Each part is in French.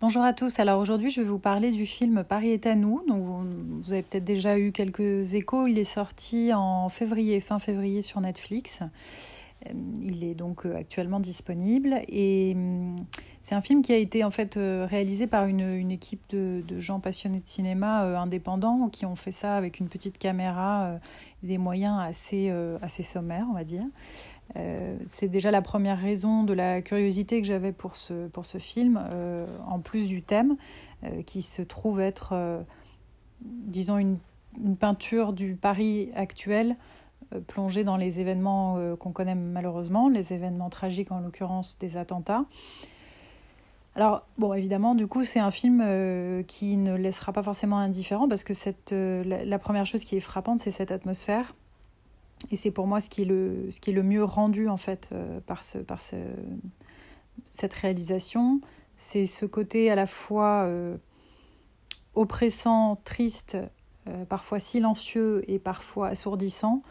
Bonjour à tous. Alors aujourd'hui, je vais vous parler du film Paris est à nous. Donc vous, avez peut-être déjà eu quelques échos. Il est sorti en février, fin février sur Netflix. Euh, il est donc euh, actuellement disponible et hum, c'est un film qui a été en fait euh, réalisé par une, équipe de, gens passionnés de cinéma indépendants qui ont fait ça avec une petite caméra des moyens assez, assez sommaires, on va dire. Euh, c'est déjà la première raison de la curiosité que j'avais pour ce, pour ce film, euh, en plus du thème, euh, qui se trouve être, disons, une, une, peinture du Paris actuel, plongée dans les événements qu'on connaît malheureusement, les événements tragiques en l'occurrence des attentats. Alors, bon, évidemment, du coup, c'est un film qui ne laissera pas forcément indifférent parce que cette, la, première chose qui est frappante, c'est cette atmosphère et c'est pour moi ce qui est le, ce qui est le mieux rendu en fait euh, par, ce, par ce, cette réalisation. C'est ce côté à la fois euh, oppressant, triste, euh, parfois silencieux et parfois assourdissant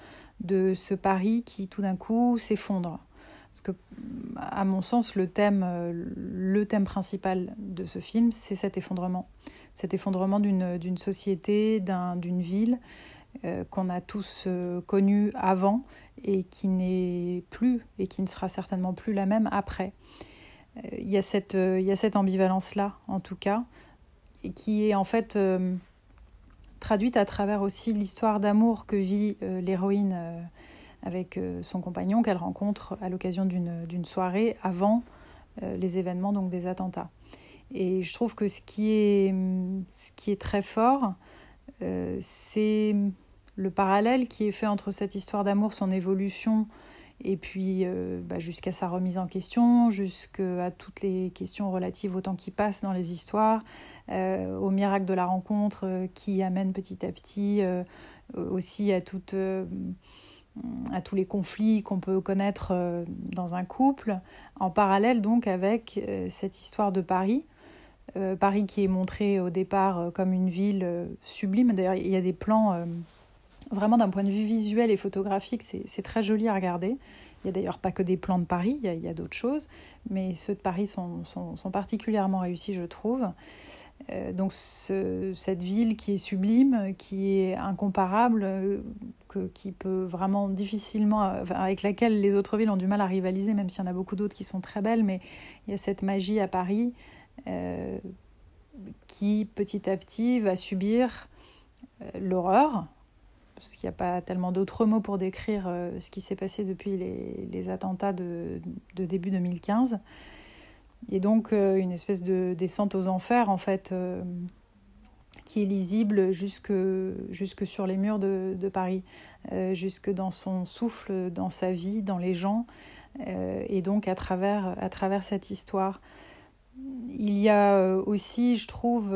de ce Paris qui tout d'un coup s'effondre. Parce que, à mon sens, le thème, le thème principal de ce film, c'est cet effondrement. Cet effondrement d'une société, d'une ville euh, qu'on a tous euh, connu avant et qui n'est plus et qui ne sera certainement plus la même après. Euh, il y a cette, cette ambivalence-là, en tout cas, qui est en fait traduite à travers aussi l'histoire d'amour que vit l'héroïne avec son compagnon qu'elle rencontre à l'occasion d'une soirée avant les événements donc des attentats. Et je trouve que ce qui est, ce qui est très fort, c'est le parallèle qui est fait entre cette histoire d'amour, son évolution, et puis euh, bah, jusqu'à sa remise en question, jusqu'à toutes les questions relatives au temps qui passe dans les histoires, euh, au miracle de la rencontre euh, qui amène petit à petit aussi à tous les conflits qu'on peut connaître dans un couple, en parallèle donc avec cette histoire de Paris. Paris qui est montré au départ comme une ville sublime. D'ailleurs, il y a des plans Vraiment, d'un point de vue visuel et photographique, c'est très joli à regarder. Il n'y a d'ailleurs pas que des plans de Paris, il y a, d'autres choses, mais ceux de Paris sont, particulièrement réussis, je trouve. Euh, donc cette ville qui est sublime, qui est incomparable, euh, que, qui peut vraiment difficilement, avec laquelle les autres villes ont du mal à rivaliser, même s'il y en a beaucoup d'autres qui sont très belles, mais il y a cette magie à Paris euh, qui petit à petit va subir l'horreur, parce qu'il n'y a pas tellement d'autres mots pour décrire euh, ce qui s'est passé depuis les, attentats de, début 2015. Et donc euh, une espèce de descente aux enfers, en fait, euh, qui est lisible jusque, jusque sur les murs de, Paris, jusque dans son souffle, dans sa vie, dans les gens, et donc à travers, à travers cette histoire. Il y a aussi, je trouve,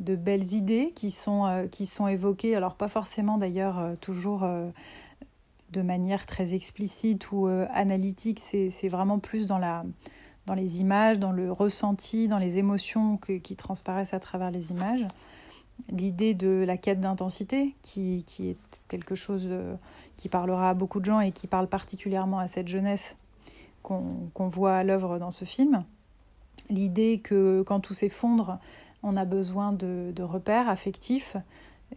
de belles idées qui sont, euh, qui sont évoquées, alors pas forcément d'ailleurs euh, toujours euh, de manière très explicite ou analytique, c'est vraiment plus dans, la, dans les images, dans le ressenti, dans les émotions qui transparaissent à travers les images. L'idée de la quête d'intensité, qui, qui, est quelque chose qui parlera à beaucoup de gens et qui parle particulièrement à cette jeunesse qu'on voit à l'œuvre dans ce film. L'idée que quand tout s'effondre, on a besoin de, repères affectifs.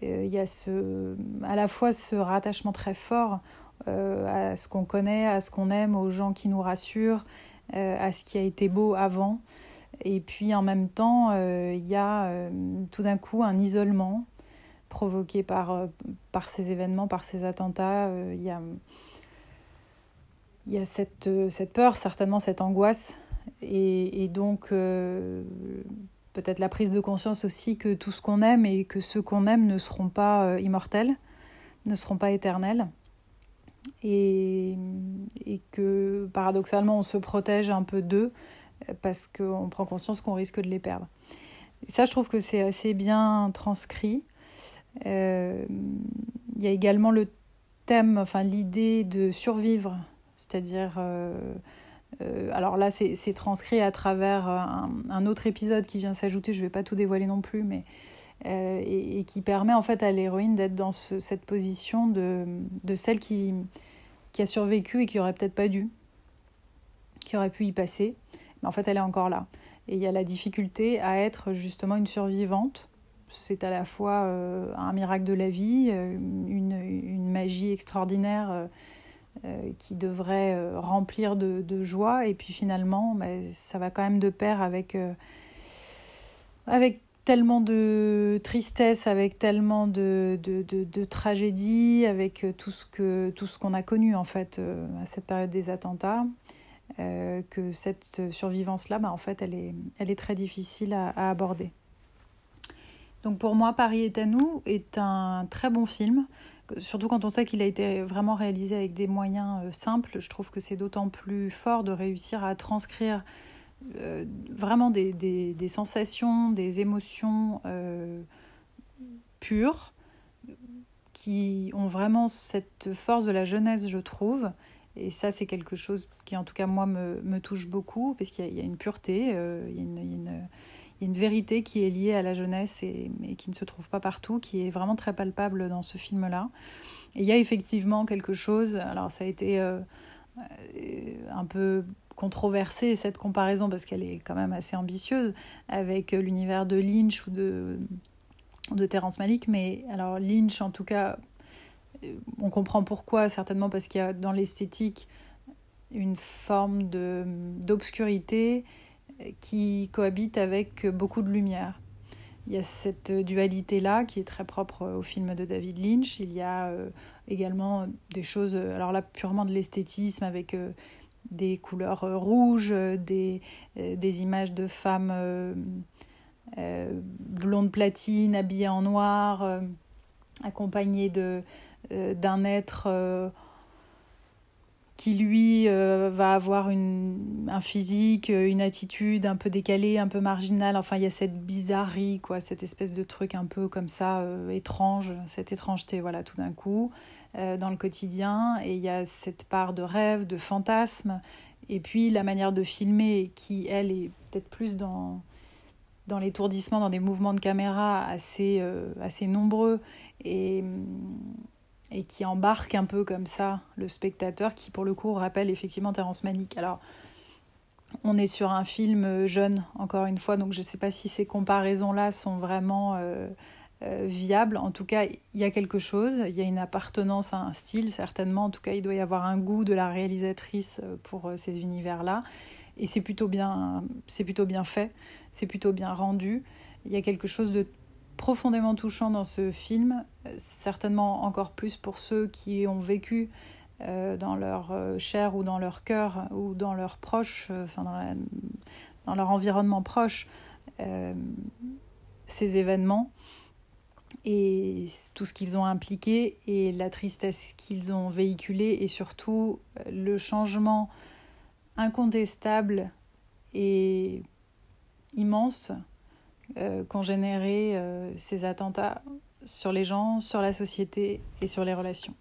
Euh, il y a ce, à la fois ce rattachement très fort euh, à ce qu'on connaît, à ce qu'on aime, aux gens qui nous rassurent, euh, à ce qui a été beau avant. Et puis en même temps, il y a tout d'un coup un isolement provoqué par, par ces événements, par ces attentats. Il y a, y a cette, cette peur, certainement cette angoisse. Et, donc, peut-être la prise de conscience aussi que tout ce qu'on aime et que ceux qu'on aime ne seront pas euh, immortels, ne seront pas éternels. Et, et, que paradoxalement on se protège un peu d'eux euh, parce qu'on prend conscience qu'on risque de les perdre. Et ça, je trouve que c'est assez bien transcrit. Euh, il y a également le thème, enfin l'idée de survivre, c'est-à-dire euh, alors là, c'est transcrit à travers euh, un, autre épisode qui vient s'ajouter, je ne vais pas tout dévoiler non plus, mais euh, et, qui permet en fait à l'héroïne d'être dans cette position de, celle qui, a survécu et qui aurait peut-être pas dû, qui aurait pu y passer. Mais en fait, elle est encore là. Et il y a la difficulté à être justement une survivante. C'est à la fois euh, un miracle de la vie, euh, une, magie extraordinaire euh, qui devrait remplir de, joie. Et puis finalement, bah, ça va quand même de pair avec, avec tellement de tristesse, avec tellement de, de, de, tragédie, avec tout ce que tout ce qu'on a connu en fait à cette période des attentats. Euh, que cette survivance-là, bah, en fait, elle est, elle est très difficile à, aborder. Donc pour moi, Paris est à nous est un très bon film, surtout quand on sait qu'il a été vraiment réalisé avec des moyens euh, simples. Je trouve que c'est d'autant plus fort de réussir à transcrire euh, vraiment des, des, sensations, des émotions euh, pures qui ont vraiment cette force de la jeunesse, je trouve, et ça, c'est quelque chose qui, en tout cas, moi, me, me touche beaucoup, parce qu'il y, a une pureté, il, y a une, il, y a une, vérité qui est liée à la jeunesse et, qui ne se trouve pas partout, qui est vraiment très palpable dans ce film-là. Et il y a effectivement quelque chose, alors ça a été euh, un peu controversé, cette comparaison, parce qu'elle est quand même assez ambitieuse, avec l'univers de Lynch ou de, de Terrence Malick, mais alors Lynch, en tout cas, on comprend pourquoi, certainement parce qu'il y a dans l'esthétique une forme d'obscurité qui cohabite avec beaucoup de lumière. Il y a cette dualité-là qui est très propre au film de David Lynch. Il y a euh, également des choses, alors là purement de l'esthétisme avec euh, des couleurs euh, rouges, des, des images de femmes blondes platines habillées en noir, accompagnées euh, d'un être euh, qui lui euh, va avoir une, un physique, une attitude un peu décalée, un peu marginale. Enfin, il y a cette bizarrerie, quoi, cette espèce de truc un peu comme ça, étrange, cette étrangeté, voilà, tout d'un coup, dans le quotidien. Et il y a cette part de rêve, de fantasme. Et puis la manière de filmer, qui, elle, est peut-être plus dans, dans l'étourdissement, dans des mouvements de caméra assez, assez nombreux. Et et qui embarque un peu comme ça le spectateur, qui pour le coup rappelle effectivement Terrence Malick. Alors, on est sur un film jeune, encore une fois, donc je ne sais pas si ces comparaisons-là sont vraiment euh, euh, viables. En tout cas, il y a quelque chose, il y a une appartenance à un style, certainement. En tout cas, il doit y avoir un goût de la réalisatrice euh, pour euh, ces univers-là. Et c'est plutôt bien, plutôt bien fait, c'est plutôt bien rendu. Il y a quelque chose de profondément touchant dans ce film, certainement encore plus pour ceux qui ont vécu euh, dans leur euh, chair ou dans leur cœur ou dans leurs proches, euh, enfin dans, leur environnement proche, euh, ces événements et tout ce qu'ils ont impliqué et la tristesse qu'ils ont véhiculée et surtout le changement incontestable et immense qu'ont généré euh, ces attentats sur les gens, sur la société et sur les relations.